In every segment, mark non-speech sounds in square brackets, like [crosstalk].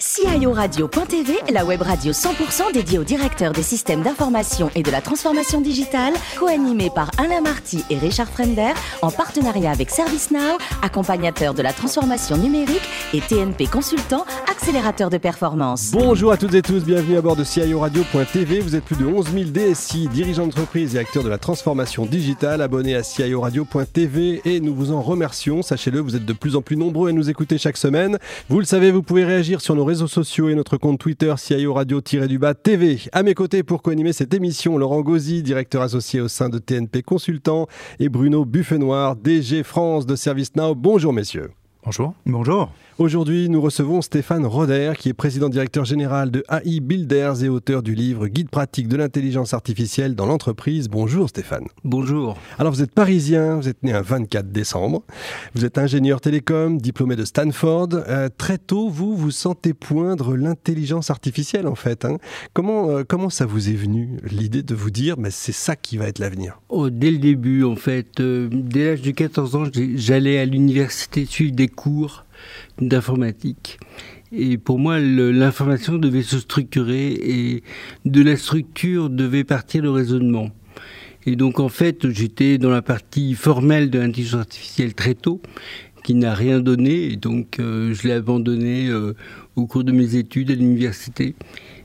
CIORadio.tv, la web radio 100% dédiée aux directeurs des systèmes d'information et de la transformation digitale, co-animée par Alain Marty et Richard Frender, en partenariat avec ServiceNow, accompagnateur de la transformation numérique et TNP Consultant, accélérateur de performance. Bonjour à toutes et tous, bienvenue à bord de CIORadio.tv. Vous êtes plus de 11 000 DSI, dirigeants d'entreprise et acteurs de la transformation digitale, abonnés à CIORadio.tv et nous vous en remercions. Sachez-le, vous êtes de plus en plus nombreux à nous écouter chaque semaine. Vous le savez, vous pouvez réagir sur nos réseaux sociaux et notre compte Twitter CIO Radio-du-Bas TV. À mes côtés pour co-animer cette émission, Laurent Gauzy, directeur associé au sein de TNP Consultant et Bruno Buffenoir, DG France de ServiceNow. Bonjour messieurs. Bonjour. Bonjour. Aujourd'hui, nous recevons Stéphane Roder, qui est président directeur général de AI Builders et auteur du livre Guide pratique de l'intelligence artificielle dans l'entreprise. Bonjour Stéphane. Bonjour. Alors vous êtes parisien, vous êtes né un 24 décembre, vous êtes ingénieur télécom, diplômé de Stanford. Euh, très tôt, vous vous sentez poindre l'intelligence artificielle en fait. Hein. Comment, euh, comment ça vous est venu l'idée de vous dire, mais c'est ça qui va être l'avenir? Oh, Dès le début, en fait, euh, dès l'âge de 14 ans, j'allais à l'université suivre des cours d'informatique. Et pour moi, l'information devait se structurer et de la structure devait partir le raisonnement. Et donc en fait, j'étais dans la partie formelle de l'intelligence artificielle très tôt, qui n'a rien donné, et donc euh, je l'ai abandonné euh, au cours de mes études à l'université.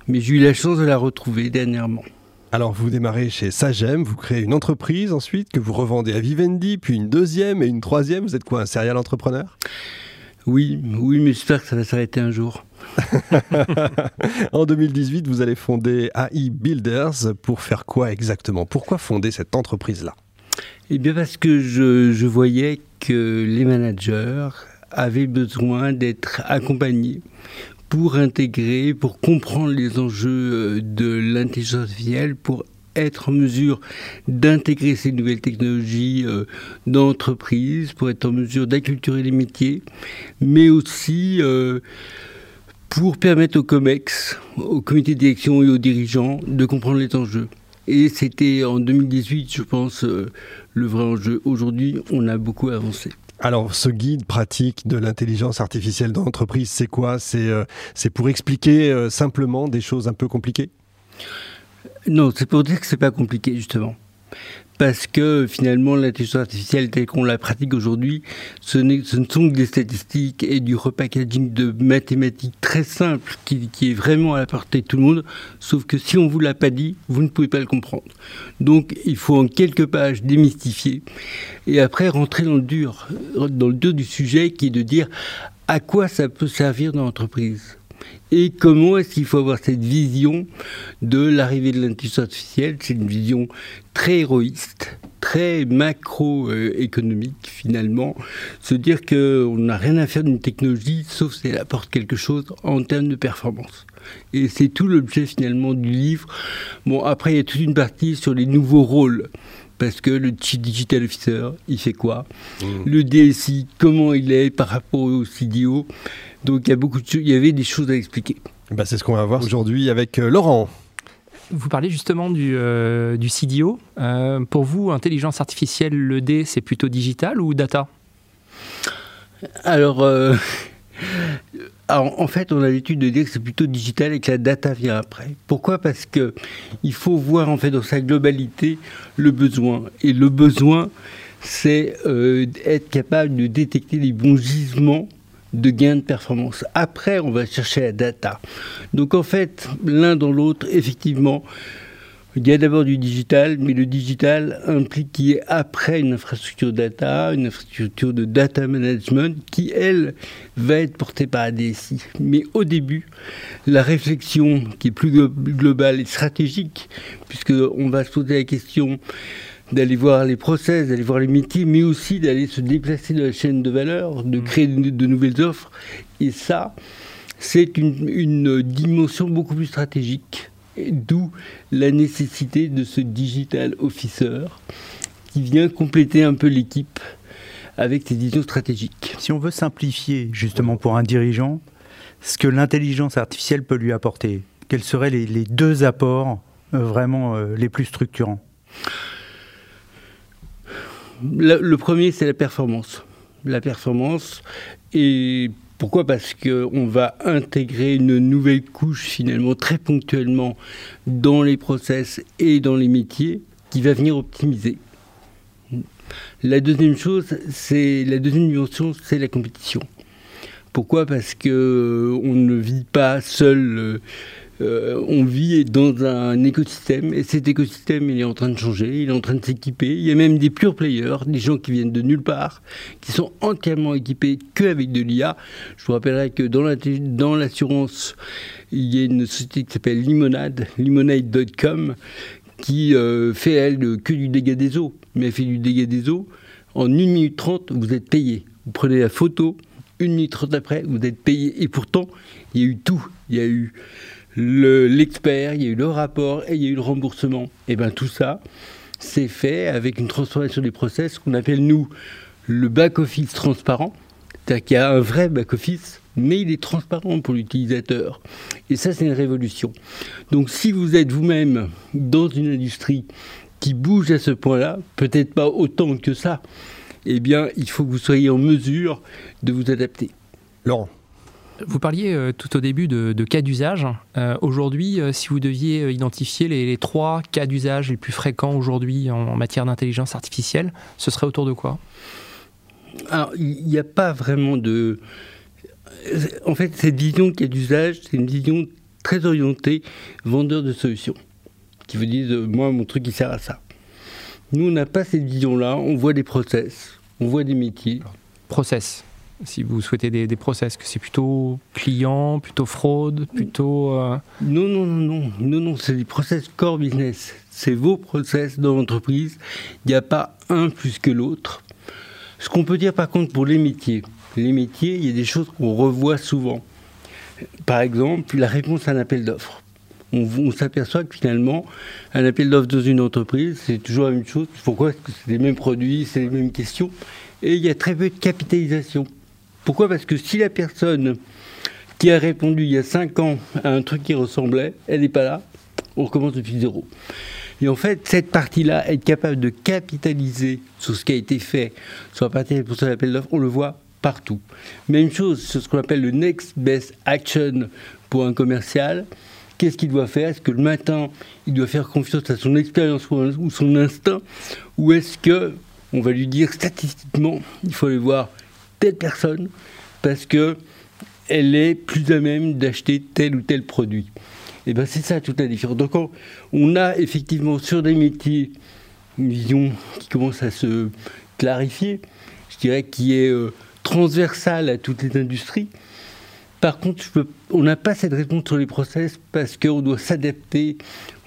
Mais j'ai eu la chance de la retrouver dernièrement. Alors vous démarrez chez Sagem, vous créez une entreprise ensuite que vous revendez à Vivendi, puis une deuxième et une troisième. Vous êtes quoi, un serial entrepreneur? Oui, oui, mais j'espère que ça va s'arrêter un jour. [laughs] en 2018, vous allez fonder AI Builders pour faire quoi exactement? Pourquoi fonder cette entreprise-là? Eh bien parce que je, voyais que les managers avaient besoin d'être accompagnés pour intégrer, pour comprendre les enjeux de l'intelligence artificielle, pour être en mesure d'intégrer ces nouvelles technologies euh, dans l'entreprise, pour être en mesure d'acculturer les métiers, mais aussi euh, pour permettre aux COMEX, au comité de direction et aux dirigeants de comprendre les enjeux. Et c'était en 2018, je pense, euh, le vrai enjeu. Aujourd'hui, on a beaucoup avancé. Alors, ce guide pratique de l'intelligence artificielle dans l'entreprise, c'est quoi? C'est pour expliquer simplement des choses un peu compliquées? Non, c'est pour dire que c'est pas compliqué justement. Parce que finalement, l'intelligence artificielle telle qu'on la pratique aujourd'hui, ce, ne sont que des statistiques et du repackaging de mathématiques très simples qui, qui, est vraiment à la portée de tout le monde. Sauf que si on vous l'a pas dit, vous ne pouvez pas le comprendre. Donc, il faut en quelques pages démystifier et après rentrer dans le dur, dans le dur du sujet qui est de dire à quoi ça peut servir dans l'entreprise et comment est-ce qu'il faut avoir cette vision de l'arrivée de l'intelligence artificielle? C'est une vision très héroïste, très macroéconomique finalement. Se dire qu'on n'a rien à faire d'une technologie sauf si elle apporte quelque chose en termes de performance. Et c'est tout l'objet finalement du livre. Bon, après, il y a toute une partie sur les nouveaux rôles parce que le Chief Digital Officer, il fait quoi? Mmh. Le DSI, comment il est par rapport au CDO donc il y, a beaucoup de, il y avait des choses à expliquer. Bah, c'est ce qu'on va voir aujourd'hui avec euh, Laurent. Vous parlez justement du, euh, du CDO. Euh, pour vous, intelligence artificielle, le D, c'est plutôt digital ou data? Alors, [laughs] en fait, on a l'étude de dire que c'est plutôt digital et que la data vient après. Pourquoi? Parce que il faut voir en fait dans sa globalité le besoin. Et le besoin, c'est être capable de détecter les bons gisements de gains de performance. Après, on va chercher la data. Donc en fait, l'un dans l'autre, effectivement, il y a d'abord du digital, mais le digital implique qu'il y ait après une infrastructure data, une infrastructure de data management qui, elle, va être portée par la DSI. Mais au début, la réflexion qui est plus globale et stratégique, puisqu'on va se poser la question d'aller voir les process, d'aller voir les métiers, mais aussi d'aller se déplacer dans la chaîne de valeur, de mm. créer de, nouvelles offres. Et ça, c'est une, dimension beaucoup plus stratégique, d'où la nécessité de ce digital officer qui vient compléter un peu l'équipe avec ses visions stratégiques. Si on veut simplifier justement pour un dirigeant, ce que l'intelligence artificielle peut lui apporter, quels seraient les, deux apports euh, vraiment euh, les plus structurants? Le, premier, c'est la performance. La performance, et Pourquoi? Parce qu'on va intégrer une nouvelle couche finalement très ponctuellement dans les process et dans les métiers qui va venir optimiser. La deuxième chose, c'est la deuxième dimension, c'est la compétition. Pourquoi? Parce que euh, on ne vit pas seul. Euh, euh, on vit dans un écosystème et cet écosystème est en train de changer, il est en train de s'équiper. Il y a même des pure players, des gens qui viennent de nulle part, qui sont entièrement équipés qu'avec de l'IA. Je vous rappellerai que dans l'assurance, il y a une société qui s'appelle Limonade, limonade.com, qui euh, fait elle que du dégât des eaux. Mais elle fait du dégât des eaux. En 1 minute 30, vous êtes payé. Vous prenez la photo, 1 minute 30 après, vous êtes payé. Et pourtant, il y a eu tout. Il y a eu l'expert, il y a eu le rapport et il y a eu le remboursement. Et bien tout ça, c'est fait avec une transformation des process qu'on appelle nous le back-office transparent. C'est-à-dire qu'il y a un vrai back-office, mais il est transparent pour l'utilisateur. Et ça, c'est une révolution. Donc si vous êtes vous-même dans une industrie qui bouge à ce point-là, peut-être pas autant que ça, eh bien, il faut que vous soyez en mesure de vous adapter. Laurent vous parliez euh, tout au début de, cas d'usage. Euh, aujourd'hui, euh, si vous deviez identifier les, trois cas d'usage les plus fréquents aujourd'hui en, matière d'intelligence artificielle, ce serait autour de quoi? Alors, il n'y a pas vraiment de... En fait, cette vision cas d'usage, c'est une vision très orientée vendeur de solutions, qui vous disent, moi, mon truc, il sert à ça. Nous, on n'a pas cette vision-là, on voit des process, on voit des métiers. Process si vous souhaitez des, process, que c'est plutôt client, plutôt fraude, plutôt... Euh, non, non, non, non, non, non, c'est des process core business. C'est vos process dans l'entreprise. Il n'y a pas un plus que l'autre. Ce qu'on peut dire par contre pour les métiers, les métiers, il y a des choses qu'on revoit souvent. Par exemple, la réponse à un appel d'offres. On, s'aperçoit que finalement, un appel d'offres dans une entreprise, c'est toujours la même chose. Pourquoi? Parce que c'est les mêmes produits, c'est les mêmes questions. Et il y a très peu de capitalisation. Pourquoi? Parce que si la personne qui a répondu il y a 5 ans à un truc qui ressemblait, elle n'est pas là, on recommence depuis zéro. Et en fait, cette partie-là, être capable de capitaliser sur ce qui a été fait sur la partie pour ça l'appel d'offres, on le voit partout. Même chose sur ce qu'on appelle le next best action pour un commercial. Qu'est-ce qu'il doit faire? Est-ce que le matin, il doit faire confiance à son expérience ou son instinct? Ou est-ce que on va lui dire statistiquement, il faut aller voir telle personne parce que elle est plus à même d'acheter tel ou tel produit. Et bien c'est ça toute la différence. Donc on a effectivement sur des métiers une vision qui commence à se clarifier, je dirais qui est euh, transversale à toutes les industries. Par contre, on n'a pas cette réponse sur les process parce qu'on doit s'adapter,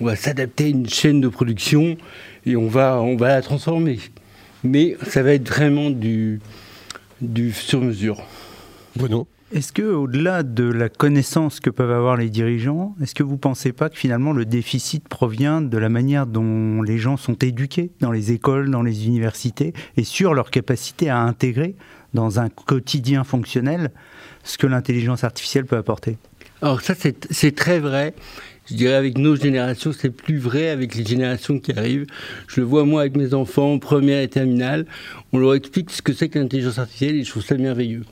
on va s'adapter à une chaîne de production et on va, on va la transformer. Mais ça va être vraiment du, du sur-mesure. Bruno. Est-ce que, au-delà de la connaissance que peuvent avoir les dirigeants, est-ce que vous ne pensez pas que finalement le déficit provient de la manière dont les gens sont éduqués dans les écoles, dans les universités, et sur leur capacité à intégrer dans un quotidien fonctionnel ce que l'intelligence artificielle peut apporter? Alors ça, c'est très vrai je dirais avec nos générations, c'est plus vrai avec les générations qui arrivent. Je le vois moi avec mes enfants, première et terminale. On leur explique ce que c'est que l'intelligence artificielle et je trouve ça merveilleux.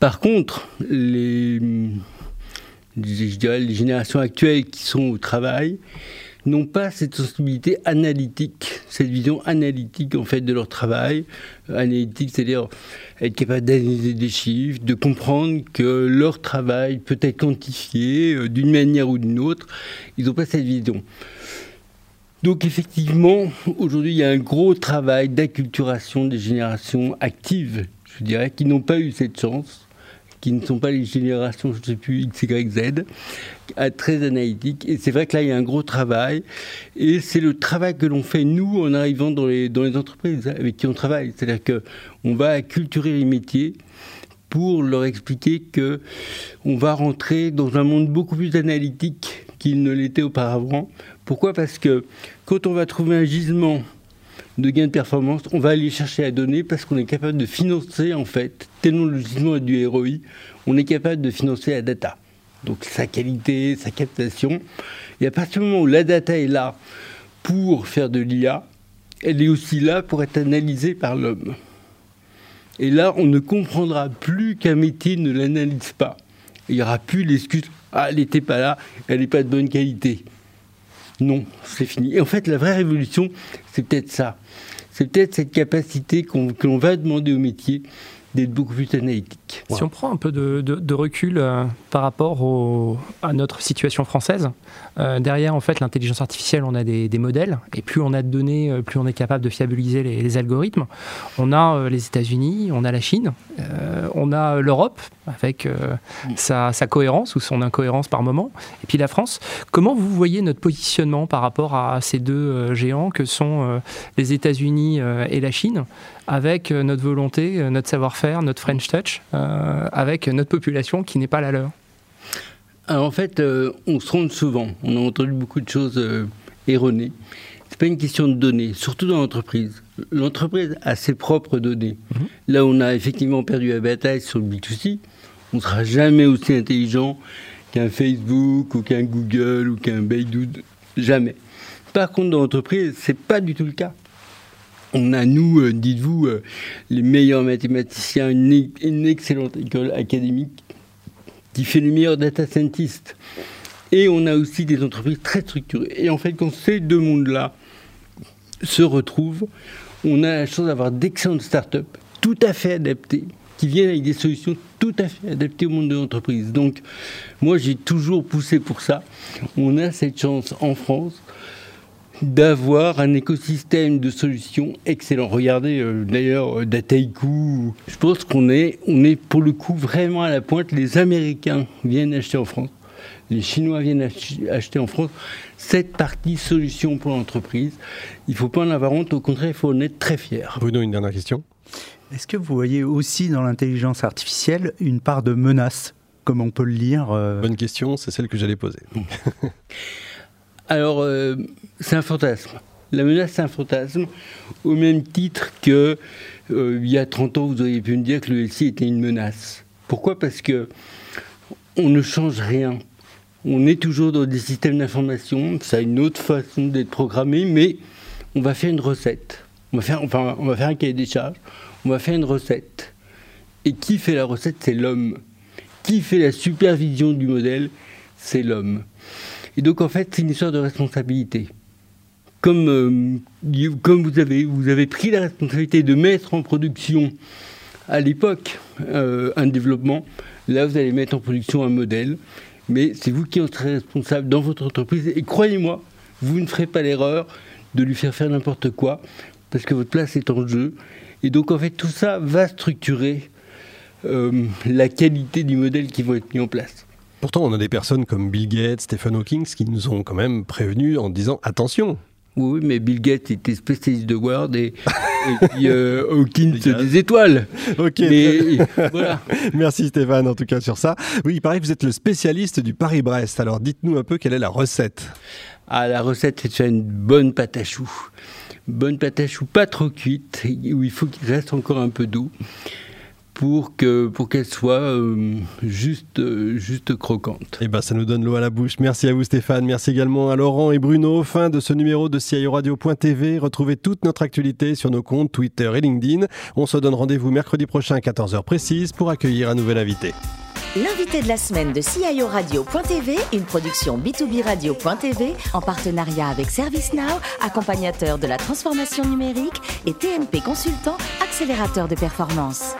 Par contre, les, je dirais les générations actuelles qui sont au travail, n'ont pas cette sensibilité analytique, cette vision analytique en fait de leur travail. Analytique, c'est-à-dire être capable d'analyser des chiffres, de comprendre que leur travail peut être quantifié euh, d'une manière ou d'une autre. Ils n'ont pas cette vision. Donc effectivement, aujourd'hui, il y a un gros travail d'acculturation des générations actives, je dirais, qui n'ont pas eu cette chance qui ne sont pas les générations, je ne sais plus, X, Y, Z, très analytiques. Et c'est vrai que là, il y a un gros travail. Et c'est le travail que l'on fait, nous, en arrivant dans les, dans les entreprises avec qui on travaille. C'est-à-dire qu'on va acculturer les métiers pour leur expliquer que on va rentrer dans un monde beaucoup plus analytique qu'il ne l'était auparavant. Pourquoi? Parce que quand on va trouver un gisement de gain de performance, on va aller chercher la donnée parce qu'on est capable de financer, en fait, tellement le du ROI, on est capable de financer la data. Donc sa qualité, sa captation. Et à partir du moment où la data est là pour faire de l'IA, elle est aussi là pour être analysée par l'homme. Et là, on ne comprendra plus qu'un métier ne l'analyse pas. Il n'y aura plus l'excuse Ah, elle n'était pas là, elle n'est pas de bonne qualité. Non, c'est fini. Et en fait, la vraie révolution, c'est peut-être ça. C'est peut-être cette capacité que l'on va demander au métier d'être beaucoup plus analytique. Si on prend un peu de, recul euh, par rapport à notre situation française, euh, derrière en fait l'intelligence artificielle, on a des, modèles et plus on a de données, euh, plus on est capable de fiabiliser les, algorithmes. On a les États-Unis, on a la Chine, on a l'Europe avec sa, sa, cohérence ou son incohérence par moment, et puis la France. Comment vous voyez notre positionnement par rapport à ces deux géants que sont les États-Unis et la Chine, avec notre volonté, notre savoir-faire, notre French touch, avec notre population qui n'est pas la leur alors en fait, euh, on se trompe souvent. On a entendu beaucoup de choses euh, erronées. C'est pas une question de données, surtout dans l'entreprise. L'entreprise a ses propres données. Mhm. Là, on a effectivement perdu la bataille sur le B2C. On ne sera jamais aussi intelligent qu'un Facebook ou qu'un Google ou qu'un Baidu. Jamais. Par contre, dans l'entreprise, c'est pas du tout le cas. On a, nous, euh, dites-vous, les meilleurs mathématiciens, une excellente école académique qui fait le meilleur data scientist. Et on a aussi des entreprises très structurées. Et en fait, quand ces deux mondes-là se retrouvent, on a la chance d'avoir d'excellentes startups tout à fait adaptées, qui viennent avec des solutions tout à fait adaptées au monde de l'entreprise. Donc, moi, j'ai toujours poussé pour ça. On a cette chance en France d'avoir un écosystème de solutions excellent. Regardez euh, d'ailleurs euh, Dataiku, je pense qu'on est, on est pour le coup vraiment à la pointe. Les Américains viennent acheter en France, les Chinois viennent acheter en France. Cette partie solution pour l'entreprise, il ne faut pas en avoir honte, au contraire, il faut en être très fier. Bruno, une dernière question. Est-ce que vous voyez aussi dans l'intelligence artificielle une part de menace, comme on peut le lire euh Bonne question, c'est celle que j'allais poser. [laughs] Alors, euh, c'est un fantasme. La menace, c'est un fantasme, au même titre que euh, il y a 30 ans, vous auriez pu me dire que le LCI était une menace. Pourquoi? Parce que on ne change rien. On est toujours dans des systèmes d'information, ça a une autre façon d'être programmé, mais on va faire une recette. On va faire, enfin, on va faire un cahier des charges, on va faire une recette. Et qui fait la recette? C'est l'homme. Qui fait la supervision du modèle? C'est l'homme. Et donc, en fait, c'est une histoire de responsabilité. Comme, euh, comme vous, avez, vous avez pris la responsabilité de mettre en production à l'époque euh, un développement, là, vous allez mettre en production un modèle. Mais c'est vous qui en serez responsable dans votre entreprise. Et croyez-moi, vous ne ferez pas l'erreur de lui faire faire n'importe quoi, parce que votre place est en jeu. Et donc, en fait, tout ça va structurer euh, la qualité du modèle qui va être mis en place. Pourtant, on a des personnes comme Bill Gates, Stephen Hawking qui nous ont quand même prévenus en disant attention. Oui, mais Bill Gates était spécialiste de Word [laughs] et, puis euh, Hawking des étoiles. Ok. voilà. [laughs] Merci Stéphane en tout cas sur ça. Oui, il paraît que vous êtes le spécialiste du Paris-Brest. Alors dites-nous un peu quelle est la recette. Ah, la recette, c'est une bonne pâte à choux. Bonne pâte à choux, pas trop cuite, où il faut qu'il reste encore un peu d'eau pour que pour qu'elle soit euh, juste juste croquante. Et eh ben ça nous donne l'eau à la bouche. Merci à vous Stéphane, merci également à Laurent et Bruno. Fin de ce numéro de CIO Radio.tv. Retrouvez toute notre actualité sur nos comptes Twitter et LinkedIn. On se donne rendez-vous mercredi prochain à 14h précise pour accueillir un nouvel invité. L'invité de la semaine de CIO Radio.tv, une production B2B Radio.tv en partenariat avec ServiceNow, accompagnateur de la transformation numérique et TNP Consultant, accélérateur de performance.